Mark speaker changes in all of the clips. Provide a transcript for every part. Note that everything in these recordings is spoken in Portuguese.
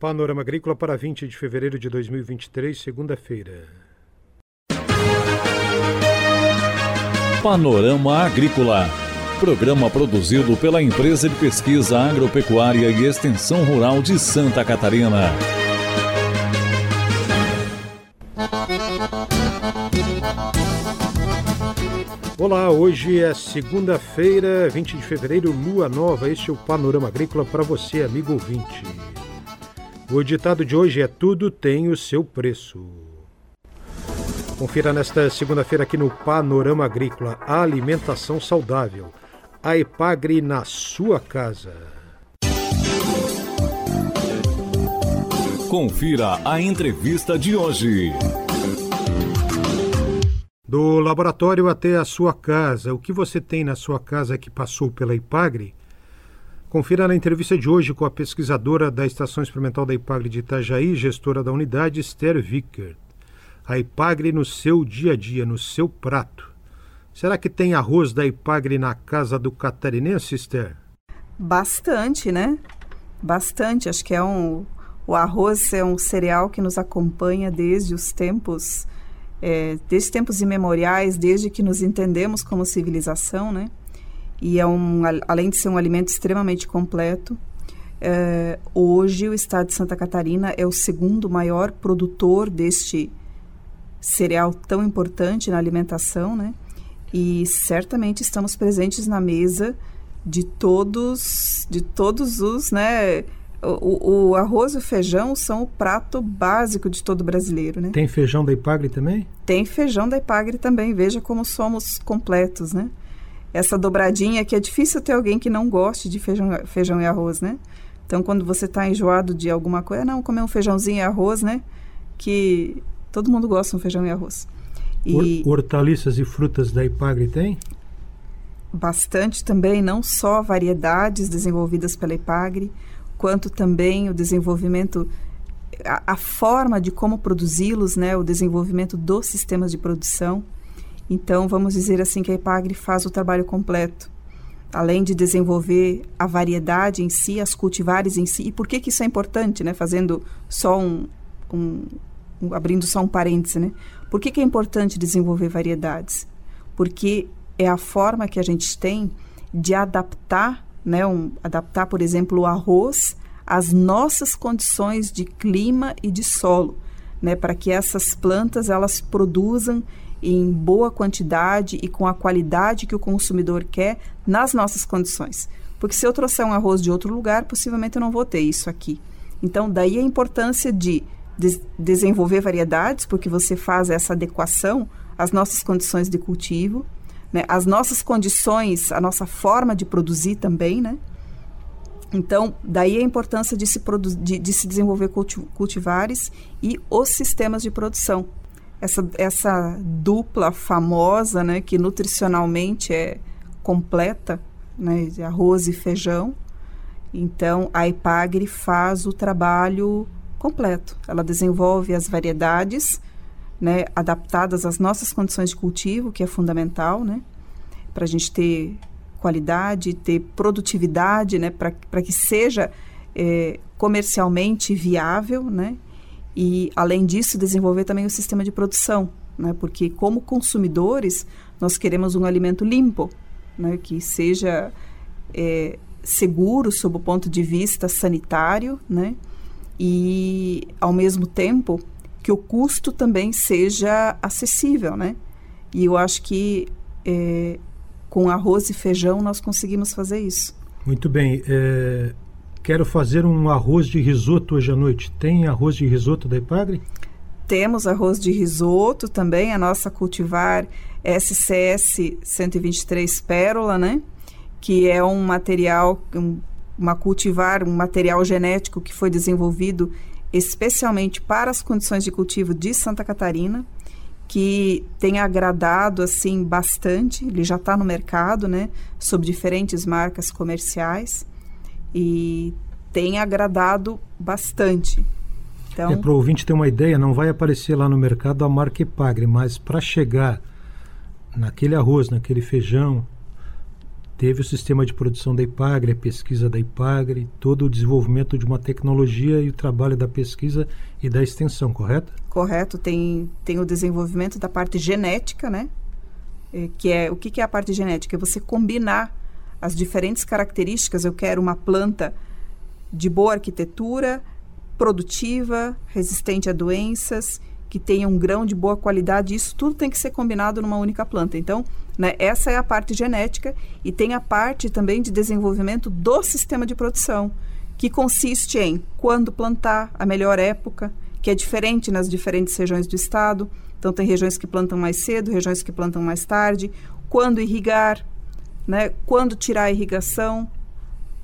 Speaker 1: Panorama Agrícola para 20 de fevereiro de 2023, segunda-feira.
Speaker 2: Panorama Agrícola. Programa produzido pela Empresa de Pesquisa Agropecuária e Extensão Rural de Santa Catarina.
Speaker 1: Olá, hoje é segunda-feira, 20 de fevereiro, lua nova. Este é o Panorama Agrícola para você, amigo ouvinte. O ditado de hoje é: Tudo tem o seu preço. Confira nesta segunda-feira aqui no Panorama Agrícola a alimentação saudável. A Epagre na sua casa.
Speaker 2: Confira a entrevista de hoje.
Speaker 1: Do laboratório até a sua casa, o que você tem na sua casa que passou pela Ipagre? Confira na entrevista de hoje com a pesquisadora da Estação Experimental da Ipagre de Itajaí, gestora da unidade, Esther Vicker. A Ipagre no seu dia a dia, no seu prato. Será que tem arroz da Ipagre na casa do catarinense, Esther?
Speaker 3: Bastante, né? Bastante. Acho que é um. O arroz é um cereal que nos acompanha desde os tempos, é, desde tempos imemoriais, desde que nos entendemos como civilização, né? E é um, além de ser um alimento extremamente completo, é, hoje o estado de Santa Catarina é o segundo maior produtor deste cereal tão importante na alimentação, né? E certamente estamos presentes na mesa de todos, de todos os, né? O, o, arroz e o feijão são o prato básico de todo brasileiro, né?
Speaker 1: Tem feijão da Ipagre também?
Speaker 3: Tem feijão da Ipagre também. Veja como somos completos, né? Essa dobradinha que é difícil ter alguém que não goste de feijão, feijão e arroz, né? Então, quando você está enjoado de alguma coisa, não, comer um feijãozinho e arroz, né? Que todo mundo gosta de um feijão e arroz.
Speaker 1: E Hortaliças e frutas da Ipagre tem?
Speaker 3: Bastante também, não só variedades desenvolvidas pela Ipagre, quanto também o desenvolvimento, a, a forma de como produzi-los, né? O desenvolvimento dos sistemas de produção. Então, vamos dizer assim que a Ipagre faz o trabalho completo. Além de desenvolver a variedade em si, as cultivares em si. E por que, que isso é importante, né? Fazendo só um, um, um abrindo só um parêntese, né? Por que, que é importante desenvolver variedades? Porque é a forma que a gente tem de adaptar, né? Um, adaptar, por exemplo, o arroz às nossas condições de clima e de solo, né? Para que essas plantas elas produzam em boa quantidade e com a qualidade que o consumidor quer nas nossas condições. Porque se eu trouxer um arroz de outro lugar, possivelmente eu não vou ter isso aqui. Então, daí a importância de des desenvolver variedades, porque você faz essa adequação às nossas condições de cultivo, né? às nossas condições, a nossa forma de produzir também, né? Então, daí a importância de se, de, de se desenvolver culti cultivares e os sistemas de produção essa, essa dupla famosa, né, que nutricionalmente é completa, né, de arroz e feijão. Então, a Ipagre faz o trabalho completo. Ela desenvolve as variedades, né, adaptadas às nossas condições de cultivo, que é fundamental, né, para a gente ter qualidade, ter produtividade, né, para que seja é, comercialmente viável, né, e, além disso, desenvolver também o sistema de produção, né? porque, como consumidores, nós queremos um alimento limpo, né? que seja é, seguro sob o ponto de vista sanitário, né? e, ao mesmo tempo, que o custo também seja acessível. Né? E eu acho que é, com arroz e feijão nós conseguimos fazer isso.
Speaker 1: Muito bem. É, Quero fazer um arroz de risoto hoje à noite. Tem arroz de risoto da Ipagre?
Speaker 3: Temos arroz de risoto também, a nossa cultivar SCS 123 Pérola, né? Que é um material, um, uma cultivar, um material genético que foi desenvolvido especialmente para as condições de cultivo de Santa Catarina, que tem agradado assim bastante. Ele já está no mercado, né? Sob diferentes marcas comerciais e tem agradado bastante.
Speaker 1: Então, é, para o ouvinte ter uma ideia, não vai aparecer lá no mercado a marca Epagre, mas para chegar naquele arroz, naquele feijão, teve o sistema de produção da IPAGRE, a pesquisa da IPAGRE, todo o desenvolvimento de uma tecnologia e o trabalho da pesquisa e da extensão, correto?
Speaker 3: Correto, tem, tem o desenvolvimento da parte genética, né? É, que é o que, que é a parte genética? É você combinar as diferentes características. Eu quero uma planta de boa arquitetura, produtiva, resistente a doenças, que tenha um grão de boa qualidade. Isso tudo tem que ser combinado numa única planta. Então, né, essa é a parte genética e tem a parte também de desenvolvimento do sistema de produção, que consiste em quando plantar, a melhor época, que é diferente nas diferentes regiões do estado. Então, tem regiões que plantam mais cedo, regiões que plantam mais tarde. Quando irrigar, né, quando tirar a irrigação,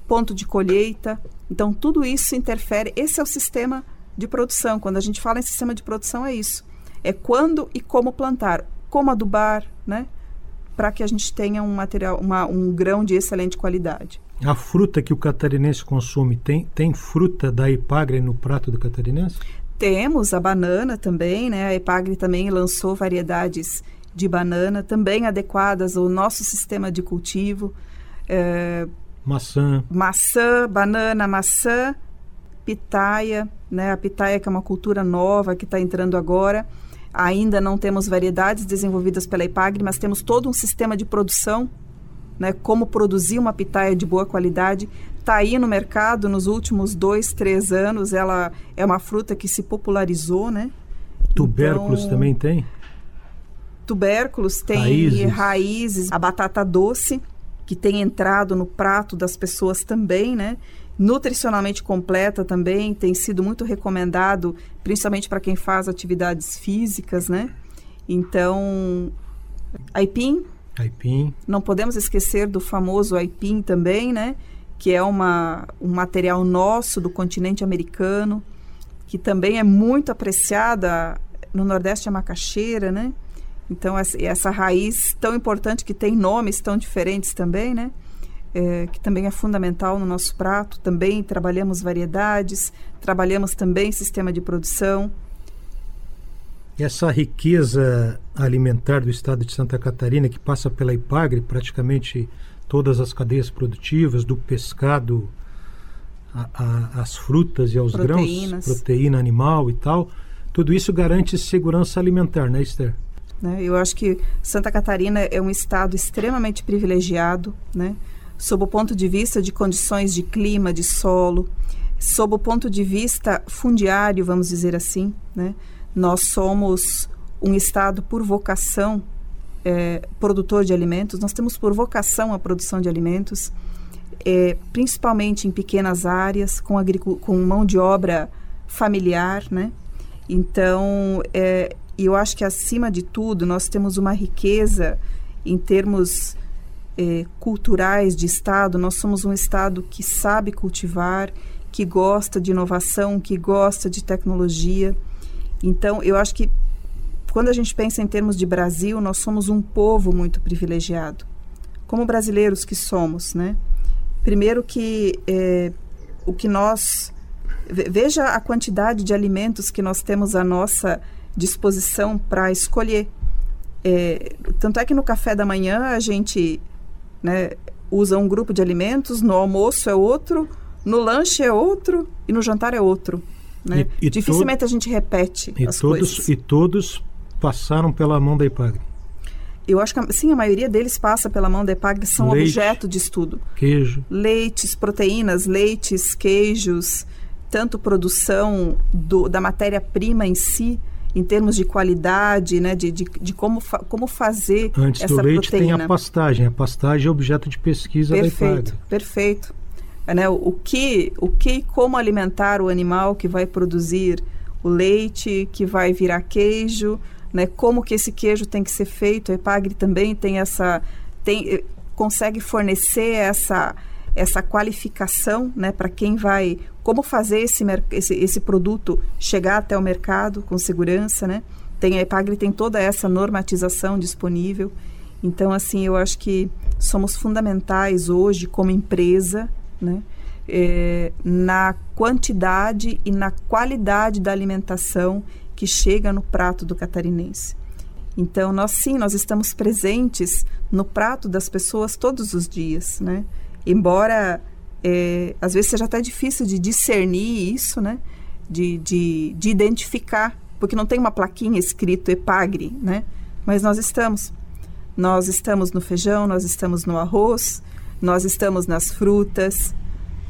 Speaker 3: ponto de colheita. Então, tudo isso interfere. Esse é o sistema de produção. Quando a gente fala em sistema de produção, é isso. É quando e como plantar, como adubar, né? Para que a gente tenha um material, uma, um grão de excelente qualidade.
Speaker 1: A fruta que o catarinense consome, tem, tem fruta da Ipagre no prato do catarinense?
Speaker 3: Temos a banana também, né? A Ipagre também lançou variedades de banana, também adequadas ao nosso sistema de cultivo.
Speaker 1: É, maçã.
Speaker 3: Maçã, banana, maçã, pitaia, né? A pitaia que é uma cultura nova que está entrando agora. Ainda não temos variedades desenvolvidas pela IPAGRE, mas temos todo um sistema de produção, né? Como produzir uma pitaia de boa qualidade. Está aí no mercado nos últimos dois, três anos. Ela é uma fruta que se popularizou, né?
Speaker 1: Tubérculos então, também tem?
Speaker 3: Tubérculos tem raízes. raízes, a batata doce que tem entrado no prato das pessoas também, né? nutricionalmente completa também, tem sido muito recomendado, principalmente para quem faz atividades físicas, né? Então, aipim.
Speaker 1: Aipim.
Speaker 3: Não podemos esquecer do famoso aipim também, né? Que é uma, um material nosso do continente americano, que também é muito apreciada no Nordeste a macaxeira, né? Então, essa, raiz tão importante que tem nomes tão diferentes também, né? é, que também é fundamental no nosso prato. Também trabalhamos variedades, trabalhamos também sistema de produção.
Speaker 1: Essa riqueza alimentar do estado de Santa Catarina, que passa pela IPAGRE, praticamente todas as cadeias produtivas, do pescado às frutas e aos Proteínas. grãos, proteína animal e tal, tudo isso garante segurança alimentar, né, Esther?
Speaker 3: Né, eu acho que Santa Catarina é um estado extremamente privilegiado, né? sob o ponto de vista de condições de clima, de solo, sob o ponto de vista fundiário, vamos dizer assim, né? Nós somos um estado por vocação é, produtor de alimentos. Nós temos por vocação a produção de alimentos, é, principalmente em pequenas áreas, com, com mão de obra familiar, né? Então, é, eu acho que acima de tudo nós temos uma riqueza em termos eh, culturais de Estado, nós somos um Estado que sabe cultivar, que gosta de inovação, que gosta de tecnologia. Então, eu acho que quando a gente pensa em termos de Brasil, nós somos um povo muito privilegiado, como brasileiros que somos, né? Primeiro que eh, o que nós veja a quantidade de alimentos que nós temos à nossa disposição para escolher. É, tanto é que no café da manhã a gente né, usa um grupo de alimentos, no almoço é outro, no lanche é outro e no jantar é outro. Né? E, e Dificilmente a gente repete
Speaker 1: e
Speaker 3: as
Speaker 1: todos,
Speaker 3: coisas.
Speaker 1: E todos passaram pela mão da IPAGRE?
Speaker 3: Eu acho que sim, a maioria deles passa pela mão da IPAGRE, são Leite, objeto de estudo.
Speaker 1: Queijo.
Speaker 3: Leites, proteínas, leites, queijos, tanto produção do, da matéria-prima em si, em termos de qualidade, né, de, de, de como, fa como fazer
Speaker 1: Antes
Speaker 3: essa
Speaker 1: do leite
Speaker 3: proteína.
Speaker 1: tem a pastagem. A pastagem é objeto de pesquisa
Speaker 3: perfeito,
Speaker 1: da IPAG.
Speaker 3: Perfeito, é, né, o, o que o que e como alimentar o animal que vai produzir o leite, que vai virar queijo, né, como que esse queijo tem que ser feito. A Epagre também tem essa tem eh, consegue fornecer essa essa qualificação né, para quem vai, como fazer esse, esse, esse produto chegar até o mercado com segurança, né? Tem a EPAGRE tem toda essa normatização disponível. Então, assim, eu acho que somos fundamentais hoje como empresa, né? É, na quantidade e na qualidade da alimentação que chega no prato do catarinense. Então, nós sim, nós estamos presentes no prato das pessoas todos os dias, né? Embora é, às vezes seja até difícil de discernir isso, né? De, de, de identificar, porque não tem uma plaquinha escrito EPAGRE, né? Mas nós estamos. Nós estamos no feijão, nós estamos no arroz, nós estamos nas frutas,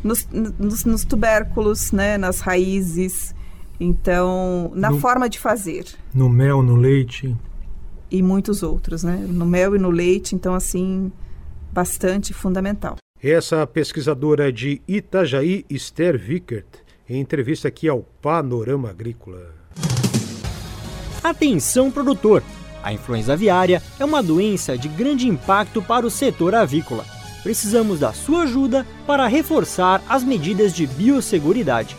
Speaker 3: nos, nos, nos tubérculos, né? Nas raízes. Então, na no, forma de fazer.
Speaker 1: No mel, no leite.
Speaker 3: E muitos outros, né? No mel e no leite, então, assim, bastante fundamental.
Speaker 1: Essa pesquisadora de Itajaí, Esther Vickert, em entrevista aqui ao Panorama Agrícola.
Speaker 4: Atenção, produtor! A influenza aviária é uma doença de grande impacto para o setor avícola. Precisamos da sua ajuda para reforçar as medidas de biosseguridade.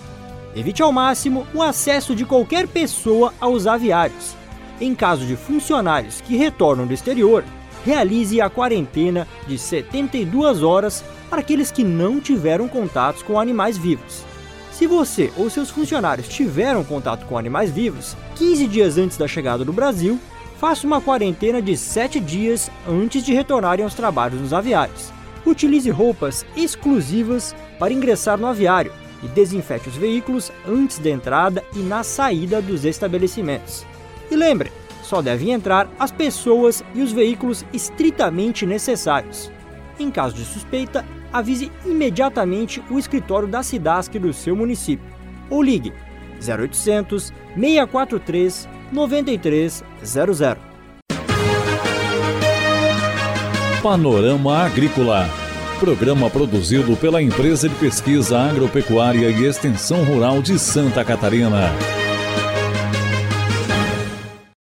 Speaker 4: Evite ao máximo o acesso de qualquer pessoa aos aviários. Em caso de funcionários que retornam do exterior, realize a quarentena de 72 horas para aqueles que não tiveram contatos com animais vivos. Se você ou seus funcionários tiveram contato com animais vivos 15 dias antes da chegada do Brasil, faça uma quarentena de 7 dias antes de retornarem aos trabalhos nos aviários. Utilize roupas exclusivas para ingressar no aviário e desinfete os veículos antes da entrada e na saída dos estabelecimentos. E lembre, só devem entrar as pessoas e os veículos estritamente necessários. Em caso de suspeita, avise imediatamente o escritório da SIDASC do seu município ou ligue 0800 643 9300.
Speaker 2: Panorama Agrícola. Programa produzido pela Empresa de Pesquisa Agropecuária e Extensão Rural de Santa Catarina.